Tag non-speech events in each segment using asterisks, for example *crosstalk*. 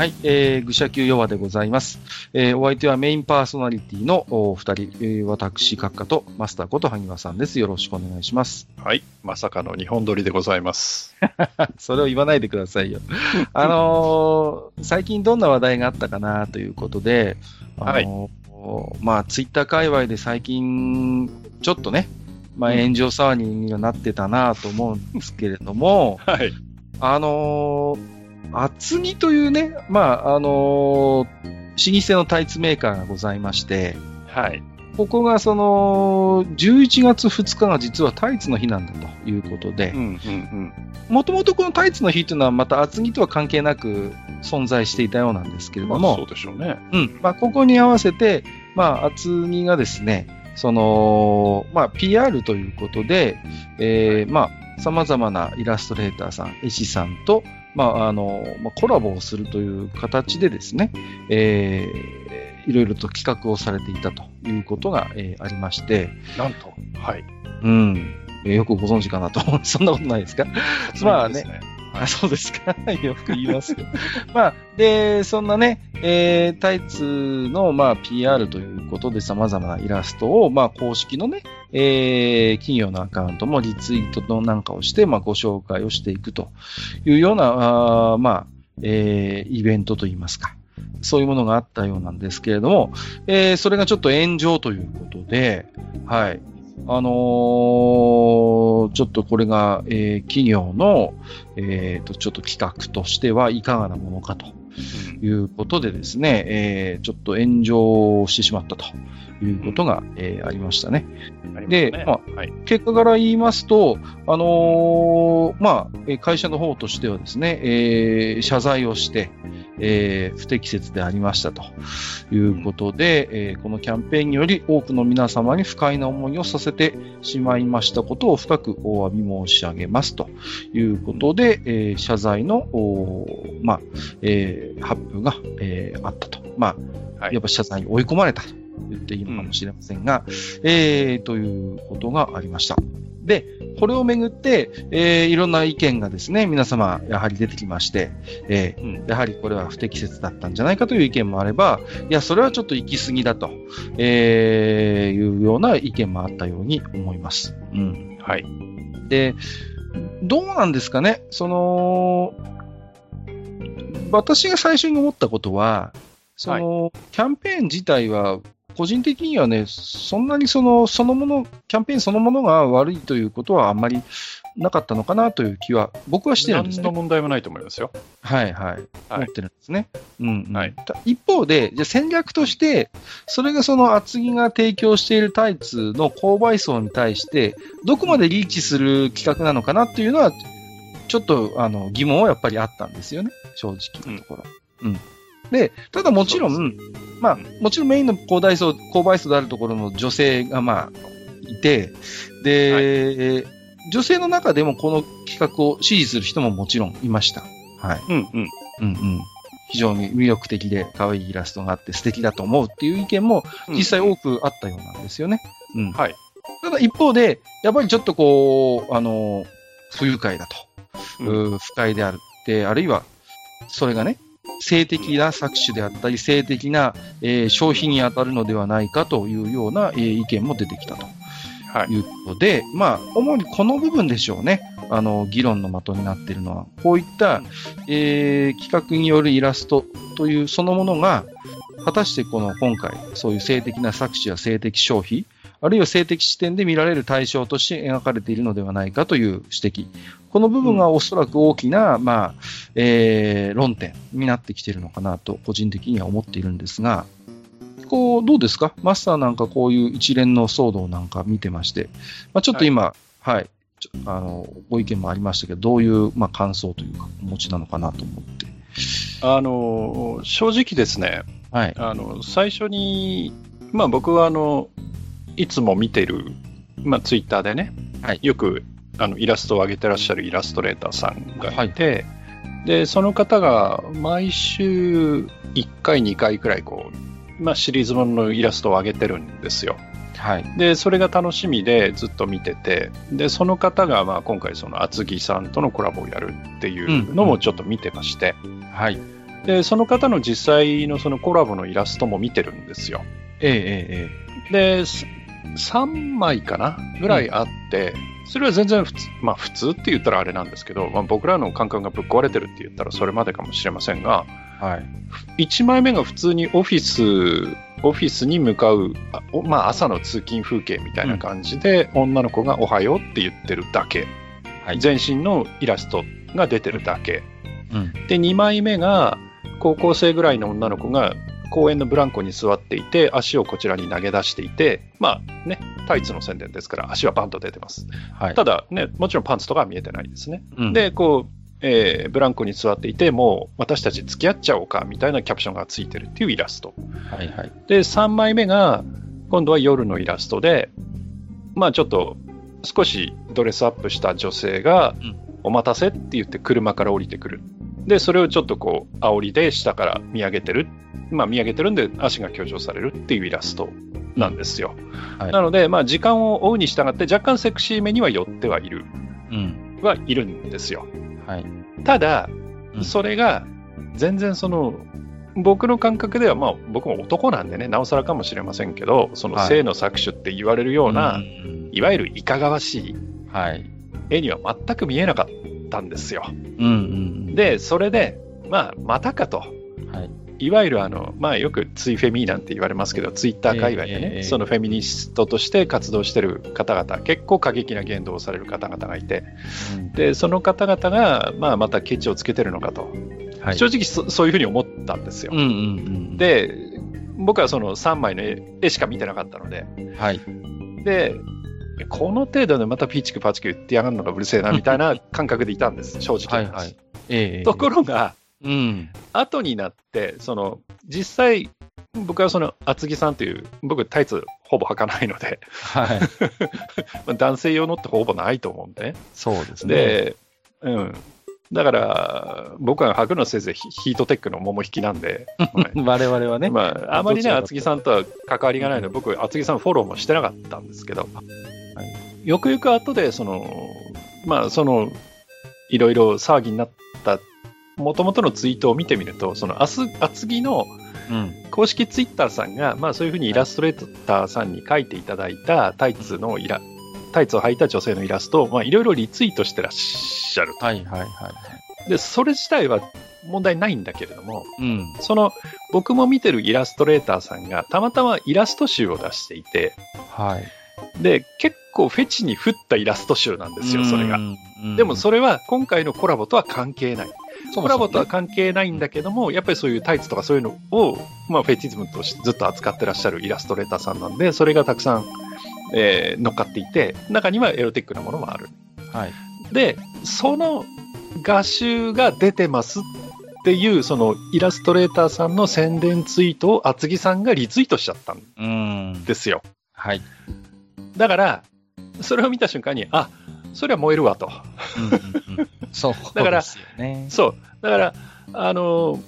はい、えー、愚者級弱でございます。えー、お相手はメインパーソナリティのお二人、えー、私、閣下とマスターこと萩和さんです。よろしくお願いします。はい。まさかの日本撮りでございます。*laughs* それを言わないでくださいよ。あのー最近どんな話題があったかなということで、あのーまあ、ツイッター界隈で最近、ちょっとね、まあ、うん炎上騒ぎにはなってたなと思うんですけれども、*laughs* はい。あのー厚木というね、まあ、あのー老舗のタイツメーカーがございまして、はい。ここがその、11月2日が実はタイツの日なんだということで。もともとこのタイツの日というのはまた厚木とは関係なく存在していたようなんですけれども、まあ、そうでしょうね。うん。まあ、ここに合わせて、まあ、厚木がですね、その、まあ、PR ということで、えーまあ、様々なイラストレーターさん、絵師さんと、まあ、あの、まあ、コラボをするという形でですね、えーいろいろと企画をされていたということが、えーありまして、なんと。はい。うん。えーよくご存知かなと思う。*laughs* そんなことないですか？*laughs* まあねそうですね。あ、そうですか？*laughs* よく言いますけど。まあ、で、そんなね、えータイツの、まあ、PR ということで様々なイラストを、まあ、公式のね、えー企業のアカウントもリツイートのなんかをして、まあ、ご紹介をしていくというような、あまあ、えーイベントといいますか。そういうものがあったようなんですけれども、えーそれがちょっと炎上ということで、はい。あのーちょっとこれが、えー企業の、えーと、ちょっと企画としてはいかがなものかということでですね、えーちょっと炎上してしまったということが、えーありましたね。ますでねまはい。結果から言いますと、あのーまあ、えー会社の方としてはですね、えー謝罪をして、えー不適切でありましたということで、えーこのキャンペーンにより多くの皆様に不快な思いをさせてしまいましたことを深くお詫び申し上げますということで、えー謝罪の、まあ、えー発表が、えーあったと。まあ、はいやっぱ謝罪に追い込まれたと言っていいのかもしれませんが、えーということがありました。で、これをめぐって、えーいろんな意見がですね、皆様、やはり出てきまして、えーうんやはりこれは不適切だったんじゃないかという意見もあれば、いや、それはちょっと行き過ぎだと、えーいうような意見もあったように思います。うん。はい。で、どうなんですかね、その、私が最初に思ったことは、その、キャンペーン自体は、個人的にはね、そんなにその、そのもの、キャンペーンそのものが悪いということはあんまりなかったのかなという気は、僕はしてるんですね。何の問題もないと思いますよ。はいはい。はい思ってるんですね。うん、うんはいた一方で、じゃあ戦略として、それがその厚木が提供しているタイツの購買層に対して、どこまでリーチする企画なのかなっていうのは、ちょっとあの疑問はやっぱりあったんですよね、正直なところ。うん。で、ただもちろそん、まあ、もちろんメインの購買層、購買層であるところの女性がまあ、いて、で、女性の中でもこの企画を支持する人ももちろんいました。はい。うんうん。うんうん。非常に魅力的で可愛いイラストがあって素敵だと思うっていう意見も実際多くあったようなんですよね。うん。はい。ただ一方で、やっぱりちょっとこう、あの、不愉快だと。うん不快であるって、あるいは、それがね、性的な搾取であったり、性的な、えー消費に当たるのではないかというような、えー意見も出てきたとはい。いうことで、まあ、主にこの部分でしょうね。あの、議論の的になっているのは、こういった、えー企画によるイラストというそのものが、果たしてこの今回、そういう性的な搾取や性的消費、あるいは性的視点で見られる対象として描かれているのではないかという指摘。この部分がおそらく大きな、まあ、えー論点になってきているのかなと、個人的には思っているんですが、こう、どうですか？マスターなんかこういう一連の騒動なんか見てまして、まあ、ちょっと今、はい、ちょあの、ご意見もありましたけど、どういう、まあ、感想というか、お持ちなのかなと思って。あの、正直ですね、はい。あの、最初に、まあ僕はあの、いつも見てる、まあツイッターでね、はいよくあのイラストを上げてらっしゃるイラストレーターさんがいて、で、その方が毎週1回、2回くらいこう、まあシリーズもののイラストを上げてるんですよ。はい。で、それが楽しみでずっと見てて、で、その方がまあ今回その厚木さんとのコラボをやるっていうのもちょっと見てまして、はい。で、その方の実際のそのコラボのイラストも見てるんですよ。えええで、す3枚かなぐらいあって、それは全然普通、まあ普通って言ったらあれなんですけど、まあ、僕らの感覚がぶっ壊れてるって言ったらそれまでかもしれませんが、えはい。1枚目が普通にオフィス、オフィスに向かう、まあ朝の通勤風景みたいな感じで、女の子がおはようって言ってるだけ。はい全身のイラストが出てるだけ。うん。で、2枚目が、高校生ぐらいの女の子が公園のブランコに座っていて、足をこちらに投げ出していて、まあね、タイツの宣伝ですから、足はバンと出てます。はい。ただね、もちろんパンツとかは見えてないですね。うん、で、こう、えーブランコに座っていて、もう私たち付き合っちゃおうかみたいなキャプションがついてるっていうイラスト。はいはい。で、3枚目が、今度は夜のイラストで、まあちょっと少しドレスアップした女性がうん、お待たせって言って車から降りてくる。で、それをちょっとこう、煽りで下から見上げてる。まあ見上げてるんで足が強調されるっていうイラストなんですよ。はいなので、まあ時間を追うに従って若干セクシーめには寄ってはいる、うん。はいるんですよ。はい。ただう、んそれが全然その、僕の感覚では、まあ僕も男なんでね、なおさらかもしれませんけど、そのはい性の搾取って言われるような、んいわゆるいかがわしいはい。絵には全く見えなかったんですよ。うんうん。、で、それで、まあ、またかと。はい。いわゆるあの、まあよくツイフェミーなんて言われますけど、ツイッター界隈でね、ええそのフェミニストとして活動してる方々、結構過激な言動をされる方々がいて、うんで、その方々が、まあまたケチをつけてるのかと。はい。正直そそういうふうに思ったんですよ。うんうんうん。、で、僕はその3枚の絵絵しか見てなかったので、はい。で、この程度でまたピーチクパチク言ってやがるのがうるせえなみたいな *laughs* 感覚でいたんです、正直。はいはい。ええところが、うん。後になって、その、実際、僕はその厚木さんという、僕タイツほぼ履かないので、はい。*laughs* まあ男性用のってほぼないと思うんでね。そうですね。で、うん。だから、僕は履くのせいぜいヒヒートテックの桃引きなんで、は *laughs* い我々はね。まあ、あまりね、厚木さんとは関わりがないので、僕、厚木さんフォローもしてなかったんですけど、よくよく後で、その、まあ、その、いろいろ騒ぎになった、もともとのツイートを見てみると、その、厚厚木のうん。公式ツイッターさんが、まあ、そういうふうにイラストレーターさんに描いていただいたタイツのイラ、タイツを履いた女性のイラストを、まあ、いろいろリツイートしてらっしゃると。はいはいはい。で、それ自体は問題ないんだけれども、うん。その、僕も見てるイラストレーターさんが、たまたまイラスト集を出していて、はい。で、結構フェチに振ったイラスト集なんですよ、それが。うん。でもそれは今回のコラボとは関係ない。そコラボとは関係ないんだけども、やっぱりそういうタイツとかそういうのを、まあ、フェチズムとしてずっと扱ってらっしゃるイラストレーターさんなんで、それがたくさん、えー乗っかっていて、中にはエロティックなものもある。はい。で、その画集が出てますっていう、そのイラストレーターさんの宣伝ツイートを厚木さんがリツイートしちゃったん。ですよ。はい。だから、それを見た瞬間に、あ、それは燃えるわと。うんうんうんそう。*laughs* だから。そう。だから、あの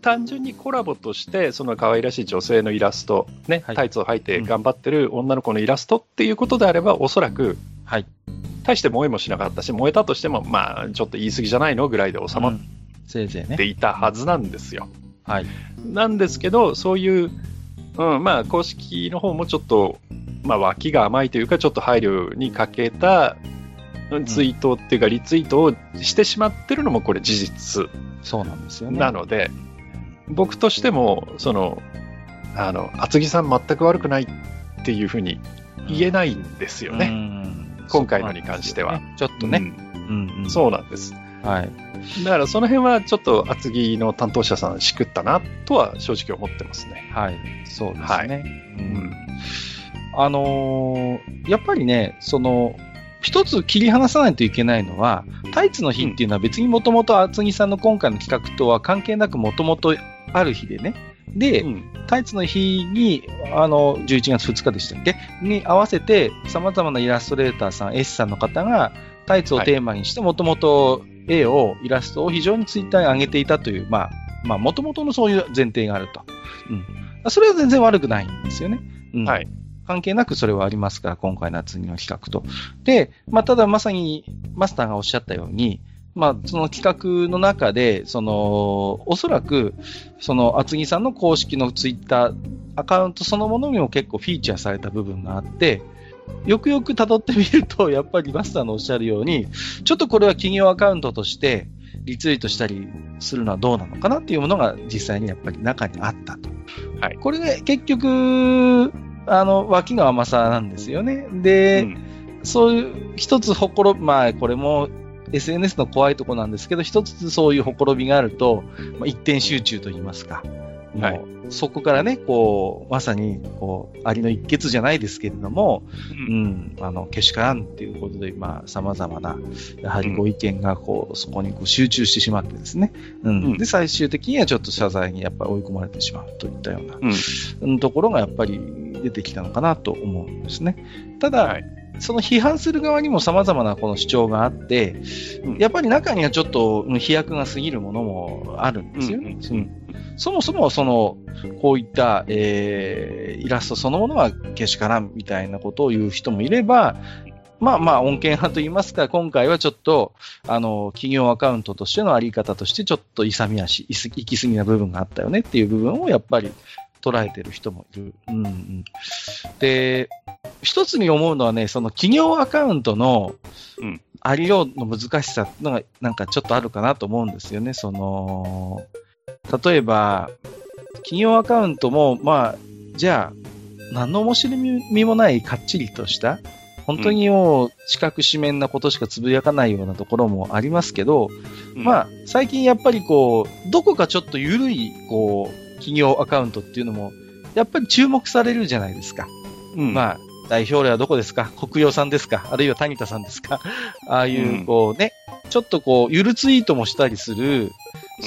単純にコラボとして、その可愛らしい女性のイラスト、ね、はいタイツを履いて頑張ってる女の子のイラストっていうことであれば、おそらく、はい。大して燃えもしなかったし、燃えたとしても、まあ、ちょっと言い過ぎじゃないのぐらいで収まっ。ていたはずなんですよ。はい。なんですけど、そういう、うん、まあ、公式の方もちょっと、まあ、脇が甘いというか、ちょっと配慮に欠けたうんツイートっていうか、リツイートをしてしまってるのも、これ事実そうなんですよね。なので、僕としても、その、あの、厚木さん全く悪くないっていうふうに言えないんですよね。ね今回のに関しては。ちょっとね。うんうんうんそうなんです。はい。だからその辺はちょっと厚木の担当者さんしくったなとは正直思ってますね。はい。そうですね。はいうんうんあのーやっぱりね、その、一つ切り離さないといけないのは、タイツの日っていうのは別にもともと厚木さんの今回の企画とは関係なくもともとある日でね。で、うんタイツの日に、あの、11月2日でしたっけ？に合わせて、様々なイラストレーターさん、絵師さんの方が、タイツをテーマにして、もともと絵を、イラストを非常にツイッターに上げていたという、まあ、まあ、もともとのそういう前提があると。うん。それは全然悪くないんですよね。うん。はい。関係なくそれはありますから、今回の次の企画と。で、まあ、ただまさにマスターがおっしゃったように、まあ、その企画の中で、その、おそらく、その、厚木さんの公式のツイッターアカウントそのものにも結構フィーチャーされた部分があって、よくよく辿ってみると、やっぱりマスターのおっしゃるように、ちょっとこれは企業アカウントとしてリツイートしたりするのはどうなのかなっていうものが実際にやっぱり中にあったと。はい。これね、結局、あの、脇の甘さなんですよね。で、うん、そういう一つほころ、まあ、これも SNS の怖いとこなんですけど、一つそういうほころびがあると、まあ、一点集中といいますか。はい。そこからね、こう、まさに、こう、ありの一決じゃないですけれども、うん、うん、あの、けしからんっていうことで、まあ、様々な、やはりご意見が、こう、そこにこう集中してしまってですね、うん、うん、で、最終的にはちょっと謝罪にやっぱり追い込まれてしまうといったような、うん、ところがやっぱり出てきたのかなと思うんですね。ただ、はいその批判する側にも様々なこの主張があって、やっぱり中にはちょっと飛躍が過ぎるものもあるんですよね。うんうん、そもそもその、こういった、えー、イラストそのものはけしからんみたいなことを言う人もいれば、まあまあ、恩恵派と言いますか、今回はちょっと、あの、企業アカウントとしてのあり方として、ちょっと勇み足、行き過ぎな部分があったよねっていう部分をやっぱり捉えてる人もいる。うんうん、で、一つに思うのはね、その企業アカウントのありようの難しさのがなんかちょっとあるかなと思うんですよね。その、例えば、企業アカウントも、まあ、じゃあ、何の面白みもないかっちりとした、本当にもう、四角四面なことしかつぶやかないようなところもありますけど、うん、まあ、最近やっぱりこう、どこかちょっと緩い、こう、企業アカウントっていうのも、やっぱり注目されるじゃないですか。うん、まあ、代表例はどこですか？国用さんですか？あるいは谷田さんですか？*laughs* ああいう、こうね、ちょっとこう、ゆるツイートもしたりする、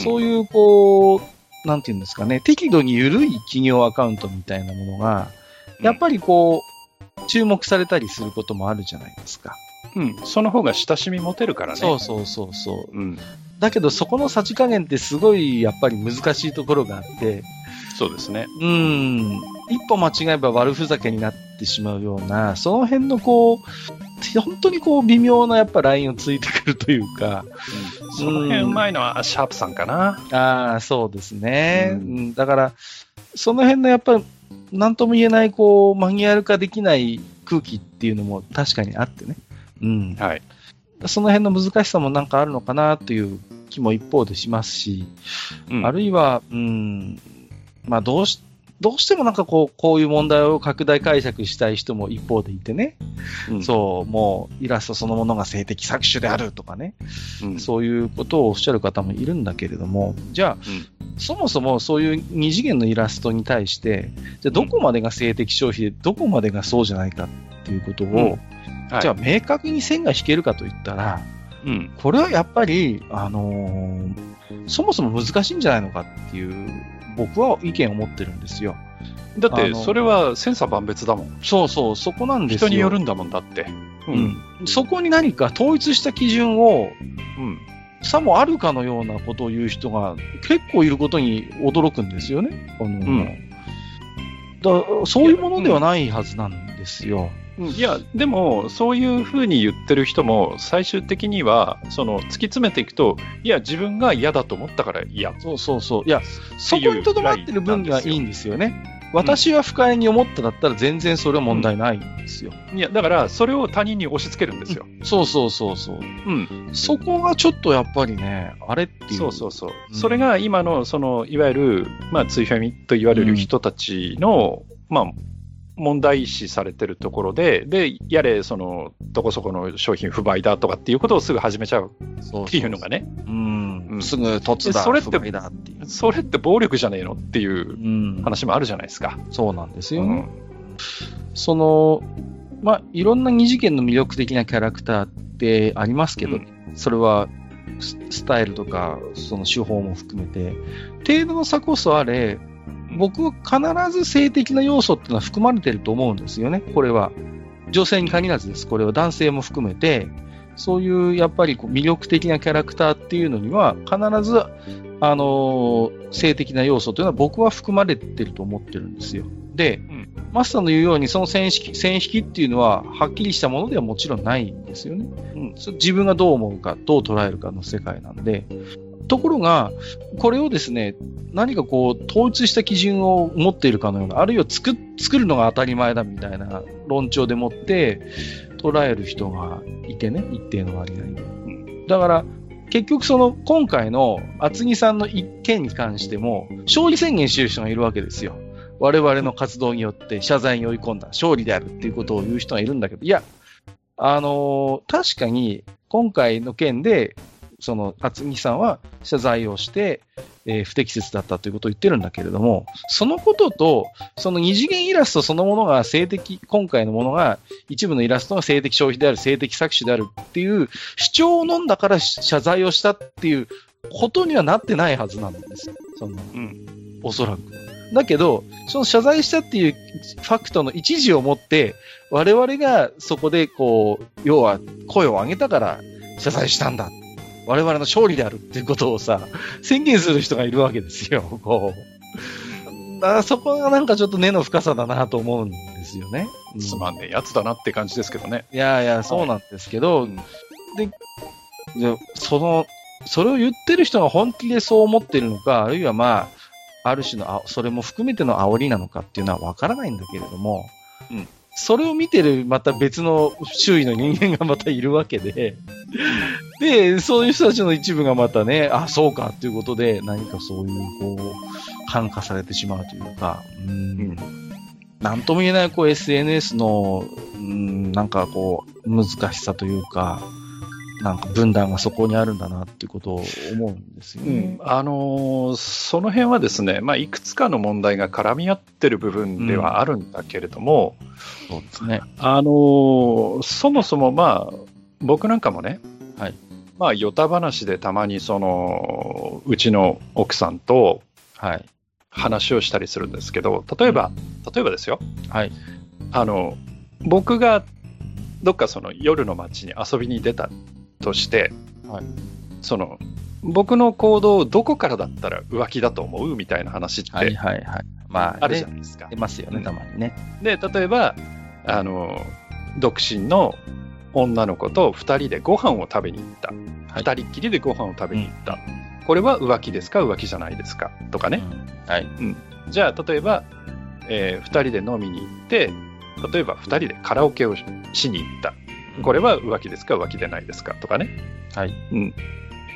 そういう、こう、なんていうんですかね、適度に緩い企業アカウントみたいなものが、やっぱりこう、注目されたりすることもあるじゃないですか。うん、その方が親しみ持てるからね。そうそうそうそう。うん。だけど、そこのさじ加減ってすごい、やっぱり難しいところがあって、そうですね。うん。一歩間違えば悪ふざけになってしまうような、その辺のこう、本当にこう微妙なやっぱラインをついてくるというか、うん、その辺うまいのはシャープさんかな。ああ、そうですね。うん、だから、その辺のやっぱり、なんとも言えないこう、マニュアル化できない空気っていうのも確かにあってね。うん。はい。その辺の難しさもなんかあるのかなという気も一方でしますし、うん、あるいは、うん、まあどうし、どうしてもなんかこう、こういう問題を拡大解釈したい人も一方でいてね、うん、そう、もうイラストそのものが性的搾取であるとかね、うん、そういうことをおっしゃる方もいるんだけれども、じゃあ、うん、そもそもそういう二次元のイラストに対して、じゃあどこまでが性的消費で、どこまでがそうじゃないかっていうことを、はい、じゃあ明確に線が引けるかといったら、うん、これはやっぱり、あのー、そもそも難しいんじゃないのかっていう僕は意見を持ってるんですよ。だって、それは千差万別だもん。そうそう、そこなんですよ。人によるんだもんだって。うん。うん、そこに何か統一した基準を、うん。さもあるかのようなことを言う人が結構いることに驚くんですよね。あの、うん、だそういうものではないはずなんですよ。いや、でも、そういうふうに言ってる人も、最終的には、その、突き詰めていくと、いや、自分が嫌だと思ったから嫌。そうそうそう。いや、そこにとどまってる分にはいいんですよね。私は不快に思っただったら全然それは問題ないんですよ。うん、いや、だから、それを他人に押し付けるんですよ。うん、そうそうそうそう。うん。そこがちょっとやっぱりね、あれっていう。そうそうそう。うん、それが今の、その、いわゆる、まあ、ツイフェミと言われる人たちの、まあ、問題視されてるところで、で、やれ、その、どこそこの商品不買だとかっていうことをすぐ始めちゃうっていうのがね。うん。すぐ突だ、それって、それって暴力じゃねえのっていう話もあるじゃないですか。そうなんですよね。うん、その、まあ、いろんな二次元の魅力的なキャラクターってありますけど、うん、それはスタイルとか、その手法も含めて、程度の差こそあれ、僕は必ず性的な要素っていうのは含まれてると思うんですよね、これは。女性に限らずです。これは男性も含めて、そういうやっぱりこう魅力的なキャラクターっていうのには、必ず、あのー、性的な要素というのは僕は含まれてると思ってるんですよ。で、マスターの言うように、その線引き、線引きっていうのは、はっきりしたものではもちろんないんですよね。うん、自分がどう思うか、どう捉えるかの世界なんで。ところが、これをですね、何かこう、統一した基準を持っているかのような、あるいは作作るのが当たり前だみたいな論調でもって、捉える人がいてね、一定の割合で。だから、結局その今回の厚木さんの一件に関しても、勝利宣言してる人がいるわけですよ。我々の活動によって謝罪に追い込んだ勝利であるっていうことを言う人がいるんだけど、いや、あのー、確かに今回の件でその厚木さんは謝罪をして、えー、不適切だったということを言ってるんだけれども、そのことと、その二次元イラストそのものが性的、今回のものが、一部のイラストが性的消費である、性的搾取であるっていう主張を飲んだから謝罪をしたっていうことにはなってないはずなんです。その、うん、おそらく。だけど、その謝罪したっていうファクトの一時をもって、我々がそこでこう、要は声を上げたから謝罪したんだ我々の勝利であるっていうことをさ、宣言する人がいるわけですよ、こう。だからそこがなんかちょっと根の深さだなと思うんですよね。つまんねえやつだなって感じですけどね。いやいや、そうなんですけど、はい、で、でその、それを言ってる人が本気でそう思ってるのか、あるいはまあ、ある種のあ、それも含めての煽りなのかっていうのはわからないんだけれども、うん。それを見てるまた別の周囲の人間がまたいるわけで、で、そういう人たちの一部がまたね、あ、そうかっていうことで、何かそういう、こう、感化されてしまうというか、うん、なんとも言えない、こう、SNS の、うん、なんかこう、難しさというか、なんか分断がそこにあるんだなっていうことを思うんですよね。うん、あのー、その辺はですね、まあ、いくつかの問題が絡み合ってる部分ではあるんだけれども、うん、そうですね。あのー、そもそもまあ、僕なんかもね、はい。まあ、よた話でたまにその、うちの奥さんと、はい。話をしたりするんですけど、例えば、例えばですよ。はい。あの、僕がどっかその夜の街に遊びに出たとして、はい、その僕の行動どこからだったら浮気だと思うみたいな話って、はいはいはい。まあ、あるじゃないですか。出ますよね、たまにね。で、例えば、あの、独身の女の子と2人でご飯を食べに行った。はい、2人っきりでご飯を食べに行った。うん、これは浮気ですか？浮気じゃないですか？とかね。うん、はい。うん。じゃあ、例えば、えー、2人で飲みに行って、例えば2人でカラオケをしに行った。これは浮気ですか？浮気でないですか？とかね。はい。うん。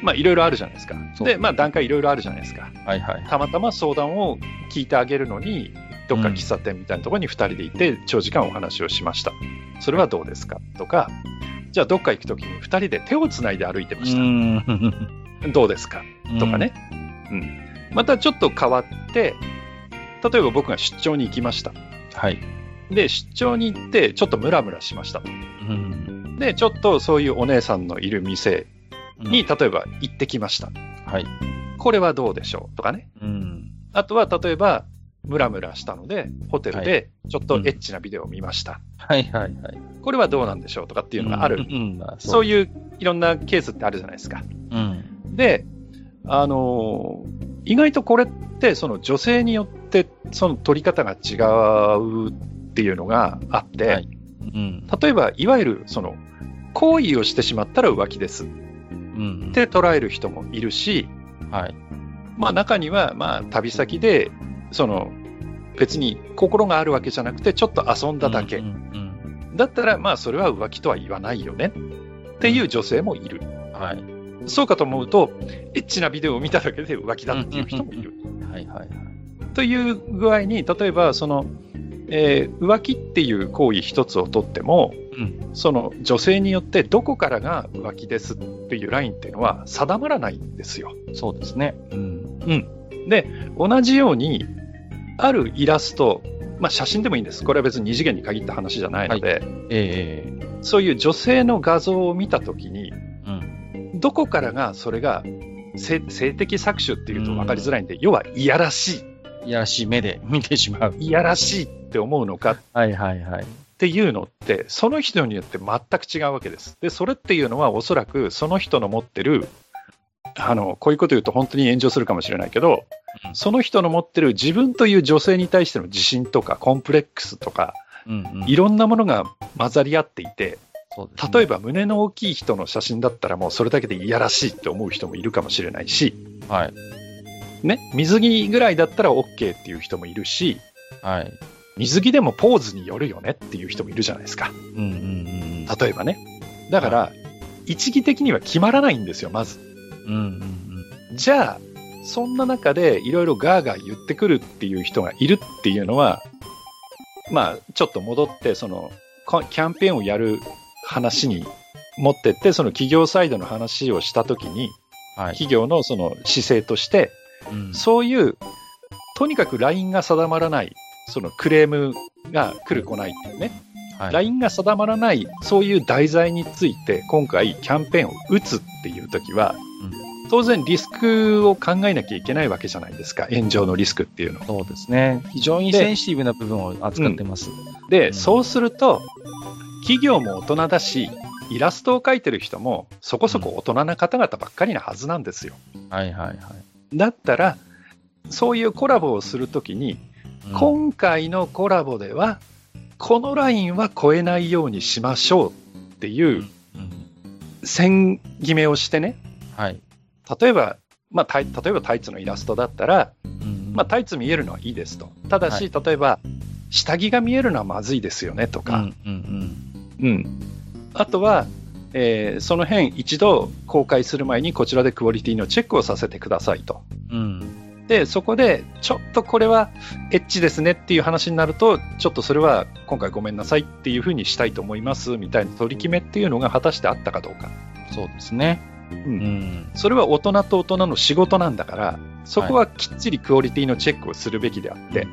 まあ、いろいろあるじゃないですか。で、まあ、段階いろいろあるじゃないですか。はいはい。たまたま相談を聞いてあげるのに、どっか喫茶店みたいなところに2人でいて、長時間お話をしました。それはどうですか？とか、じゃあどっか行くときに2人で手をつないで歩いてました。どうですか？とかね。うん。またちょっと変わって、例えば僕が出張に行きました。はい。で、出張に行って、ちょっとムラムラしましたと。うん、で、ちょっとそういうお姉さんのいる店に、例えば行ってきました。はい。これはどうでしょう？とかね。うん。あとは、例えば、ムラムラしたので、ホテルでちょっとエッチなビデオを見ました。はいはいはい。これはどうなんでしょうとかっていうのがある。うん、そういういろんなケースってあるじゃないですか。うん。で、あのー、意外とこれって、その女性によって、その取り方が違うっていうのがあって、はい。うん、例えば、いわゆるその行為をしてしまったら浮気です、うん、って捉える人もいるし、はい。まあ、中にはまあ旅先でその別に心があるわけじゃなくてちょっと遊んだだけ、うんうんうん、だったらまあそれは浮気とは言わないよね。っていう女性もいる、はい、そうかと思うとエッチなビデオを見ただけで浮気だっていう人もいる。はいはいはい、という具合に例えばそのえー、浮気っていう行為一つをとっても、うん、その女性によってどこからが浮気ですっていうラインっていうのは定まらないんですよ。そうですね。うん。うん、で、同じように、あるイラスト、まあ写真でもいいんです。これは別に二次元に限った話じゃないので、はい、えー、そういう女性の画像を見たときに、うん、どこからがそれが性的搾取っていうと分かりづらいんで、うん、要はいやらしい。いやらしい目で見てしまう。いやらしいって思うのか？はいはいはい。っていうのって、その人によって全く違うわけです。で、それっていうのはおそらくその人の持ってるあの、こういうこと言うと本当に炎上するかもしれないけど、うんその人の持ってる自分という女性に対しての自信とかコンプレックスとか、うんうんいろんなものが混ざり合っていて、ね例えば胸の大きい人の写真だったらもうそれだけでいやらしいって思う人もいるかもしれないし、はい。ね、水着ぐらいだったら OK っていう人もいるし、はい。水着でもポーズによるよねっていう人もいるじゃないですか。うんうんうんうん。例えばね。だから、一義的には決まらないんですよ、まず。うんうんうん。じゃあ、そんな中でいろいろガーガー言ってくるっていう人がいるっていうのは、まあ、ちょっと戻って、その、こキャンペーンをやる話に持ってって、その企業サイドの話をしたときに、はい。企業のその姿勢として、うんそういう、とにかくラインが定まらない、そのクレームが来る来ないっていうね、はいラインが定まらない、そういう題材について、今回キャンペーンを打つっていうときは、当然リスクを考えなきゃいけないわけじゃないですか、炎上のリスクっていうの。そうですね。非常にでセンシティブな部分を扱ってます。で、うんそうすると、企業も大人だし、イラストを描いてる人もそこそこ大人な方々ばっかりなはずなんですよ。はいはいはい。だったら、そういうコラボをするときに、うん今回のコラボでは、このラインは超えないようにしましょうっていううん線決めをしてね、はい。例えば、まあ、タイ例えばタイツのイラストだったら、うんまあ、タイツ見えるのはいいですと。ただし、例えば、下着が見えるのはまずいですよねとか、うんうんうん。あとは、えーその辺一度公開する前にこちらでクオリティのチェックをさせてくださいと。うん。うん。で、そこで、ちょっとこれはエッチですねっていう話になると、ちょっとそれは今回ごめんなさいっていうふうにしたいと思いますみたいな取り決めっていうのが果たしてあったかどうか。そうですね。うんうん。それは大人と大人の仕事なんだから、そこはきっちりクオリティのチェックをするべきであって、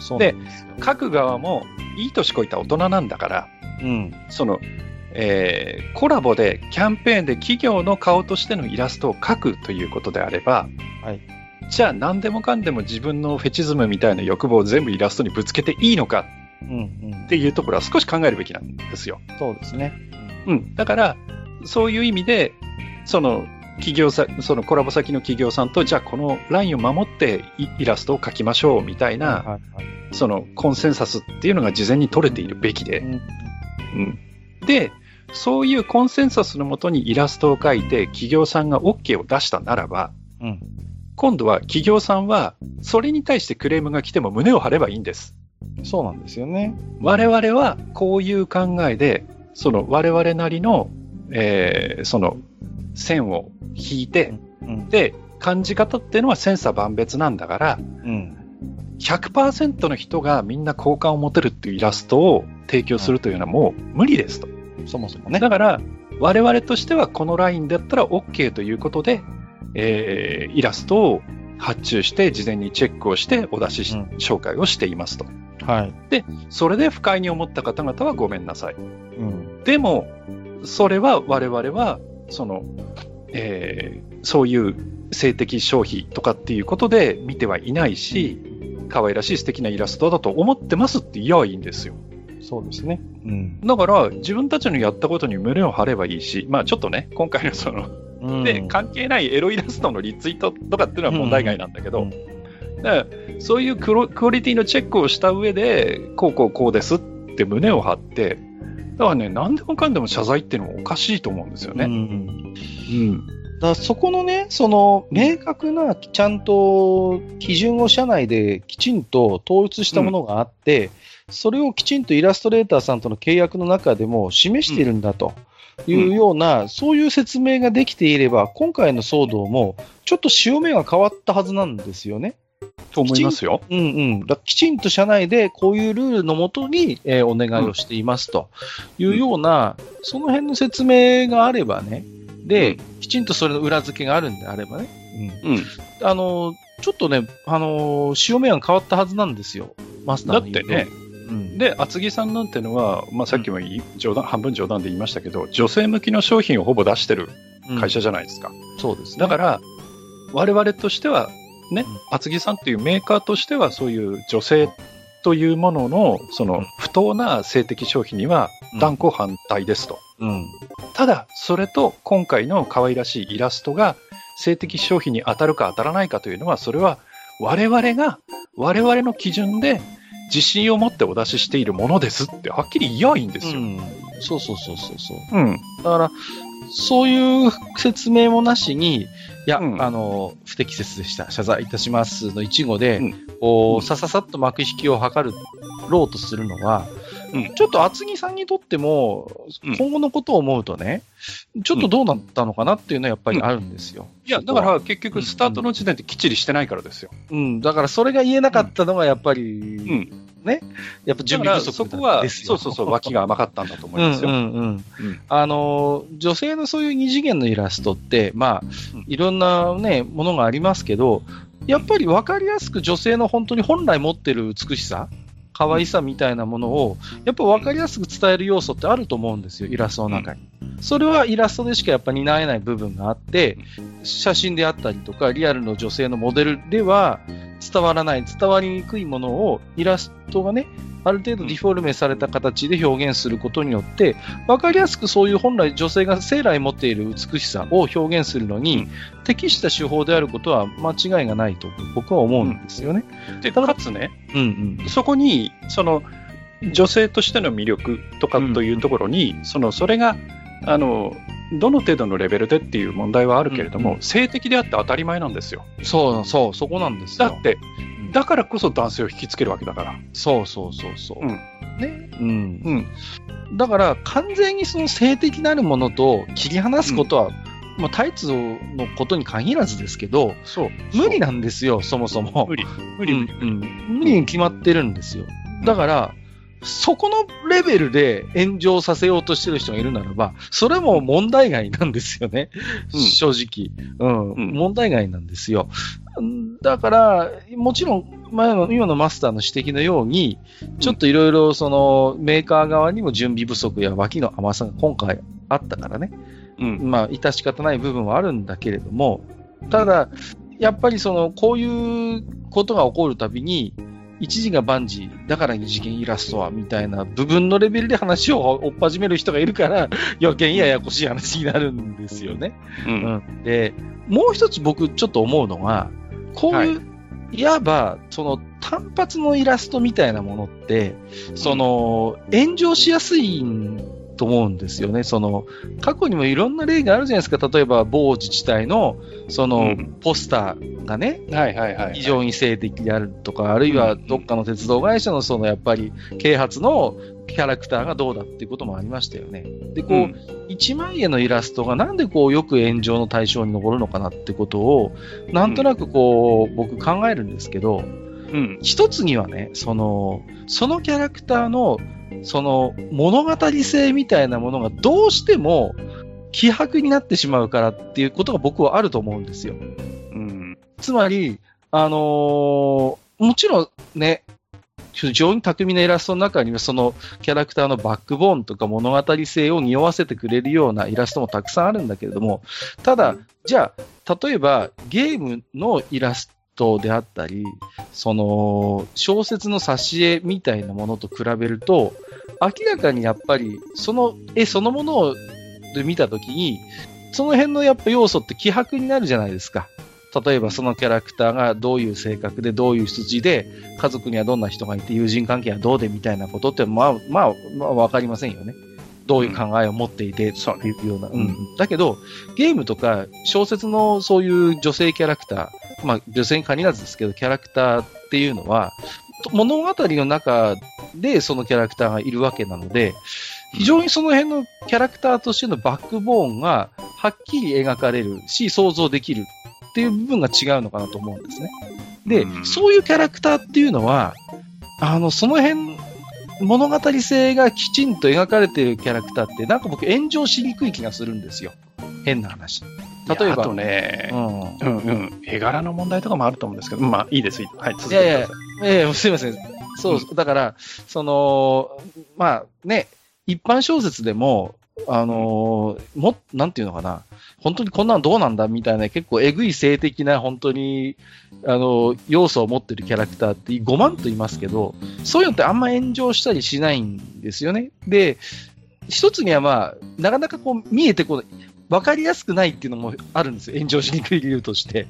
そうなんですよ書く側もいい年こいた大人なんだから、うん。その、えーコラボでキャンペーンで企業の顔としてのイラストを描くということであれば、はいじゃあ何でもかんでも自分のフェチズムみたいな欲望を全部イラストにぶつけていいのかうんうんっ。ていうところは少し考えるべきなんですよ。そうですね。うん。だから、そういう意味で、その、企業さ、そのコラボ先の企業さんと、じゃあこのラインを守ってイイラストを描きましょうみたいな、はいはいそのコンセンサスっていうのが事前に取れているべきで、うんうん。で、そういうコンセンサスのもとにイラストを描いて、企業さんが OK を出したならば、うん。今度は企業さんは、それに対してクレームが来ても胸を張ればいいんです。そうなんですよね。我々はこういう考えで、その我々なりの、えーその線を引いて、うん。で、感じ方っていうのは千差万別なんだから、うん。100%の人がみんな好感を持てるっていうイラストを提供するというのはもう無理ですと。そもそもね。だから、我々としてはこのラインだったら OK ということで、えーイラストを発注して、事前にチェックをして、お出しし、うん紹介をしていますと。はい。それで不快に思った方々はごめんなさい。うん。でも、それは我々は、その、えーそういう性的消費とかっていうことで見てはいないし、可愛らしい素敵なイラストだと思ってますって言えばいいんですよ。そうですね。うん。だから、自分たちのやったことに胸を張ればいいし、まあちょっとね、今回のその、うんで、関係ないエロイラストのリツイートとかっていうのは問題外なんだけど、うんだそういうクロクオリティのチェックをした上で、こうこうこうですって胸を張って、だからね、何でもかんでも謝罪っていうのもおかしいと思うんですよね。うんうん。だからそこのね、その明確なちゃんと基準を社内できちんと統一したものがあって、それをきちんとイラストレーターさんとの契約の中でも示しているんだというような、そういう説明ができていれば、今回の騒動もちょっと潮目が変わったはずなんですよね。と思いますよ。うんうん。だきちんと社内でこういうルールのもとに、えーお願いをしていますというような、その辺の説明があればね、で、うんきちんとそれの裏付けがあるんであればね、うん。うん、あの、ちょっとね、あの、潮目が変わったはずなんですよ。マスターのだってね、うん、で、厚木さんなんてのは、まあ、さっきもい冗談、半分冗談で言いましたけど、女性向きの商品をほぼ出してる会社じゃないですか。うんそうですね。だから、我々としては、ねうん、厚木さんっていうメーカーとしては、そういう女性というものの、そのうん、不当な性的消費には断固反対ですと。うん。ただ、それと今回の可愛らしいイラストが性的消費に当たるか当たらないかというのは、それは我々が、我々の基準で自信を持ってお出ししているものですってはっきり言えばいいんですよ。うん、そうそうそうそうそう。うん。だから、そういう説明もなしに、いや、うん、あの、不適切でした。謝罪いたしますの一語で、うん、こう、さささっと幕引きを図るろうとするのは、うん、ちょっと厚木さんにとっても、今後のことを思うとね、ちょっとどうなったのかなっていうのはやっぱりあるんですよ。いや、だから結局、スタートの時点できっちりしてないからですよ。うん、だからそれが言えなかったのがやっぱり、うん、ね、やっぱ準備不足そこは、そうそうそう、脇が甘かったんだと思いますよ。うんうんうん、あの、女性のそういう二次元のイラストって、まあ、いろんなね、ものがありますけど、やっぱり分かりやすく女性の本当に本来持ってる美しさ、可愛さみたいなものを、やっぱ分かりやすく伝える要素ってあると思うんですよ、イラストの中に。それはイラストでしかやっぱ担えない部分があって、写真であったりとか、リアルの女性のモデルでは伝わらない、伝わりにくいものをイラストがね、ある程度ディフォルメされた形で表現することによって、分かりやすくそういう本来女性が生来持っている美しさを表現するのに、適した手法であることは間違いがないと僕は思うんですよね。で、かつね、うんうん、そこに、その、女性としての魅力とかというところに、うん、その、それが、あの、どの程度のレベルでっていう問題はあるけれども、うんうん、性的であって当たり前なんですよ。そうそう、そこなんですよ。だって、だからこそ男性を引きつけるわけだから。そうそうそうそう。うん、ね。うん。うん。だから、完全にその性的なるものと切り離すことは、うん、まあ、タイツのことに限らずですけど、そう。無理なんですよ、そもそも。無理。無理、うん、うん。無理に決まってるんですよ。だから、そこのレベルで炎上させようとしてる人がいるならば、それも問題外なんですよね。うん、正直、うん、うん。問題外なんですよ。だから、もちろん、前の、今のマスターの指摘のように、ちょっといろいろその、メーカー側にも準備不足や脇の甘さが今回あったからね。うん。まあ、致し方ない部分はあるんだけれども、ただ、やっぱりその、こういうことが起こるたびに、一時が万事、だから二次元イラストは、みたいな部分のレベルで話を追っ始める人がいるから、*laughs* 余計にややこしい話になるんですよね。うん、うん、で、もう一つ僕ちょっと思うのが、こういう、はい、いわば、その単発のイラストみたいなものって、その、炎上しやすいんと思うんですよね。その、過去にもいろんな例があるじゃないですか。例えば、某自治体の、その、ポスターがね。非常に性的であるとか、あるいはどっかの鉄道会社のその、やっぱり、啓発のキャラクターがどうだっていうこともありましたよね。で、こう、うん、一枚絵のイラストがなんでこう、よく炎上の対象に上るのかなってことを、なんとなくこう、僕考えるんですけど、うん、一つにはね、その、そのキャラクターのその物語性みたいなものがどうしても希薄になってしまうからっていうことが僕はあると思うんですよ。うん、つまり、あのー、もちろんね、非常に巧みなイラストの中にはそのキャラクターのバックボーンとか物語性を匂わせてくれるようなイラストもたくさんあるんだけれども、ただ、じゃあ、例えばゲームのイラストトであったり、その小説の挿絵みたいなものと比べると、明らかにやっぱり、その絵そのものを見たときに、その辺のやっぱ要素って希薄になるじゃないですか。例えばそのキャラクターがどういう性格で、どういう筋で、家族にはどんな人がいて、友人関係はどうでみたいなことって、まあ、まあ、まあ、わかりませんよね。どういう考えを持っていて、っていうような。うん。だけど、ゲームとか小説のそういう女性キャラクター、まあ、女性に限らずですけど、キャラクターっていうのは、物語の中でそのキャラクターがいるわけなので、非常にその辺のキャラクターとしてのバックボーンがはっきり描かれるし、想像できるっていう部分が違うのかなと思うんですね。で、うん、そういうキャラクターっていうのは、あの、その辺、物語性がきちんと描かれているキャラクターって、なんか僕炎上しにくい気がするんですよ。変な話。例えば。あとね、うん、うんうん、絵柄の問題とかもあると思うんですけど、まあいいです。はい、続けてください。いやいや、ええー、すいません。そう、うん、だから、その、まあね、一般小説でも、あのー、も、なんていうのかな、本当にこんなんどうなんだみたいな、結構えぐい性的な、本当に、あのー、要素を持ってるキャラクターって5万と言いますけど、そういうのってあんま炎上したりしないんですよね。で、一つにはまあ、なかなかこう見えてこない。わかりやすくないっていうのもあるんですよ。炎上しにくい理由として。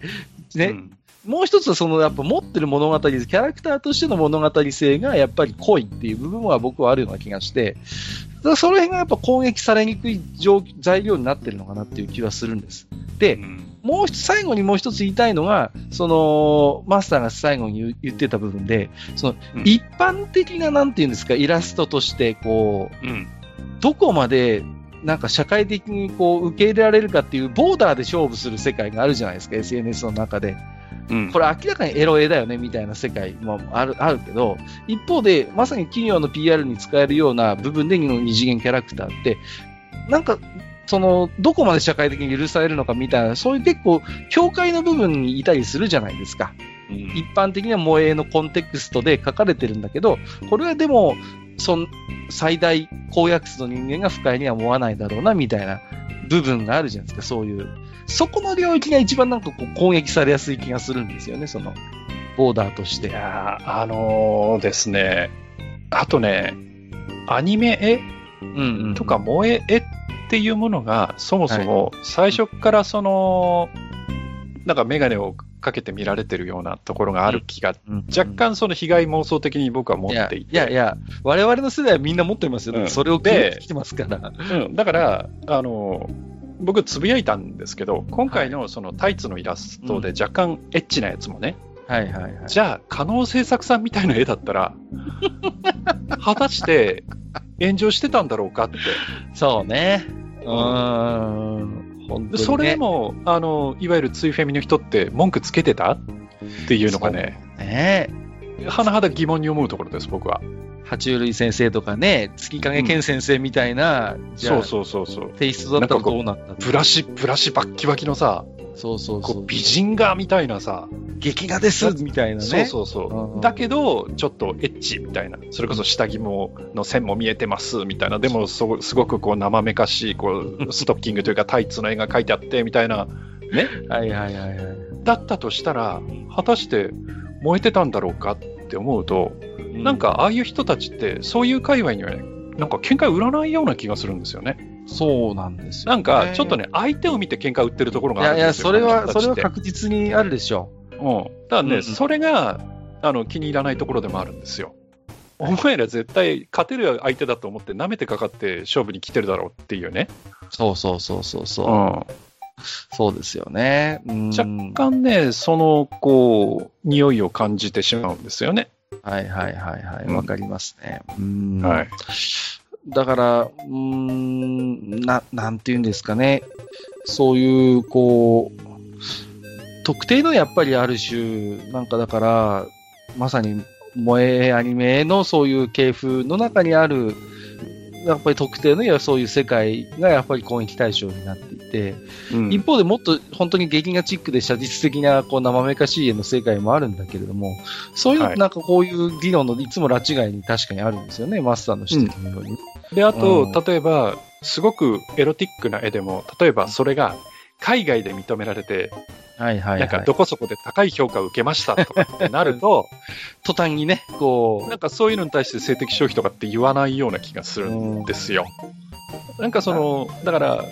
ね。うんもう一つはそのやっぱ持ってる物語、キャラクターとしての物語性がやっぱり濃いっていう部分は僕はあるような気がして、だその辺がやっぱ攻撃されにくい状材料になってるのかなっていう気はするんです。で、もう一つ、最後にもう一つ言いたいのが、その、マスターが最後に言ってた部分で、その、うん一般的な、なんていうんですか、イラストとして、こう、うん。どこまで、なんか社会的にこう受け入れられるかっていうボーダーで勝負する世界があるじゃないですか、SNS の中で。うんこれ明らかにエロ絵だよねみたいな世界もあるあるけど、一方で、まさに企業の PR に使えるような部分での二次元キャラクターって、なんか、その、どこまで社会的に許されるのかみたいな、そういう結構、境界の部分にいたりするじゃないですか。一般的な萌えのコンテクストで書かれてるんだけど、これはでも、その最大公約数の人間が不快には思わないだろうな、みたいな部分があるじゃないですか、そういう。そこの領域が一番なんかこう攻撃されやすい気がするんですよね、その、ボーダーとしいて。やーあのーですね、あとね、アニメ絵うんうん。とか萌え絵っていうものが、そもそも最初からその、なんかメガネをかけて見られてるようなところがある気が、うん、若干その被害妄想的に僕は持っていて。いやいやいや、我々の世代はみんな持ってますよ。うんそれを聞いてきてますから。うん、だから、あの、僕つぶやいたんですけど、今回のそのタイツのイラストで若干エッチなやつもね、はいはいはい。じゃあ、加納製作さんみたいな絵だったら、*laughs* 果たして炎上してたんだろうかって。そうね。うーん。本当に、ね。それでも、あの、いわゆるツイフェミの人って文句つけてた？っていうのがね、ね甚だ疑問に思うところです、僕は。爬虫類先生とかね、月影健先生みたいな、じゃあそうそうそうそう。テイストだったらどうなったの？ブラシ、ブラシバッキバキのさ、そうそうそう美人画みたいなさ、劇画ですみたいなね。そうそうそう。うんだけど、ちょっとエッチみたいな。それこそ下着も、の線も見えてますみたいな。でも、そすごくこう生めかしい、こう、ストッキングというかタイツの絵が描いてあってみたいな。*laughs* はいはいはいはい。だったとしたら、果たして燃えてたんだろうかって思うと、なんかああいう人たちって、そういう界隈にはね、なんか喧嘩売らないような気がするんですよね。そうなんですよ、なんか、ちょっとね、相手を見て喧嘩売ってるところいやいや、があるんですよ。それは、それはこの人たちって確実にあるでしょうん。ただね、うんうんそれが、あの、気に入らないところでもあるんですよ。お前ら絶対勝てる相手だと思って舐めてかかって勝負に来てるだろうっていうね。う。そうそうそうそうそう。若そうですよね。うん。干ね、その、こう、匂いを感じてしまうんですよね。はいはいはいはい。うんわかりますね。うん。はい。だから、うん、な、なんていうんですかね。そういう、こう、特定のやっぱりある種、なんかだから、まさに萌えアニメのそういう系譜の中にある、やっぱり特定のいやそういう世界がやっぱり攻撃対象になっていて、うん一方でもっと本当に劇画チックで写実的なこう生めかしい絵の世界もあるんだけれども、そういうのはいなんかこういう議論のいつも拉致外に確かにあるんですよね、マスターの指摘のように。で、あと、うん例えば、すごくエロティックな絵でも、例えばそれが海外で認められて、はいはい、はい。なんかどこそこで高い評価を受けましたとかってなると、*laughs* 途端にね、こなんかそういうのに対して性的消費とかって言わないような気がするんですよ。なんかその、だから、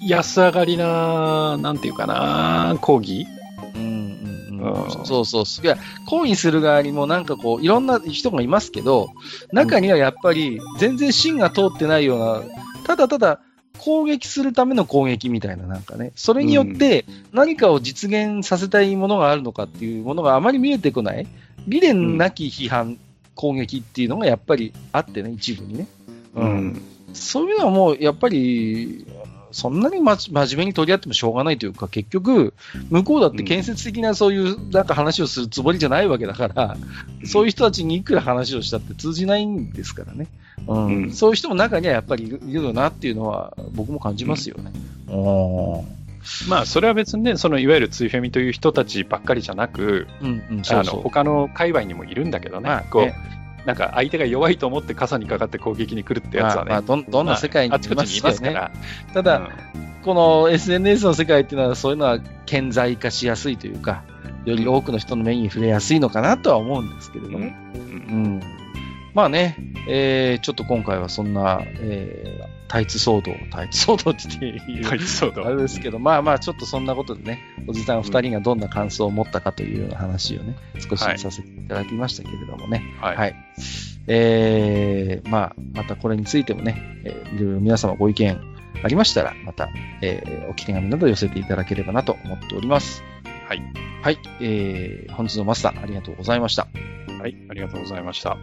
安上がりな、なんていうかな、講義？う、うんうんうん。うん。そうそう。いや、抗議する側にもなんかこう、いろんな人がいますけど、中にはやっぱり全然芯が通ってないような、ただただ攻撃するための攻撃みたいななんかね、それによって何かを実現させたいものがあるのかっていうものがあまり見えてこない、理念なき批判、攻撃っていうのがやっぱりあってね、一部にね。うん。そういうのはもう、やっぱり、そんなにま真面目に取り合ってもしょうがないというか、結局、向こうだって建設的なそういうなんか話をするつもりじゃないわけだから、そういう人たちにいくら話をしたって通じないんですからね。うん。うん。そういう人も中にはやっぱりいるよなっていうのは、僕も感じますよね。うん。まあ、それは別にね、そのいわゆるツイフェミという人たちばっかりじゃなく、うんうん、そうそう。あの他の界隈にもいるんだけどね、まあこうねなんか相手が弱いと思って傘にかかって攻撃に来るってやつはね、まあまあどんどんな世界にいますか。ら、ただ、うんこの SNS の世界っていうのは、そういうのは顕在化しやすいというか、より多くの人の目に触れやすいのかなとは思うんですけれども。うん。まあね、えーちょっと今回はそんな、えータイツ騒動、タイツ騒動って言っていタイツ騒動。あれですけど、まあまあ、ちょっとそんなことでね、おじさん二人がどんな感想を持ったかというような話をね、少しさせていただきましたけれどもね。はい。はい。えー、まあ、またこれについてもね、えーいろいろ皆様ご意見ありましたら、また、えー、おき手紙など寄せていただければなと思っております。はい。はい。えー、本日のマスター、ありがとうございました。はい。ありがとうございました。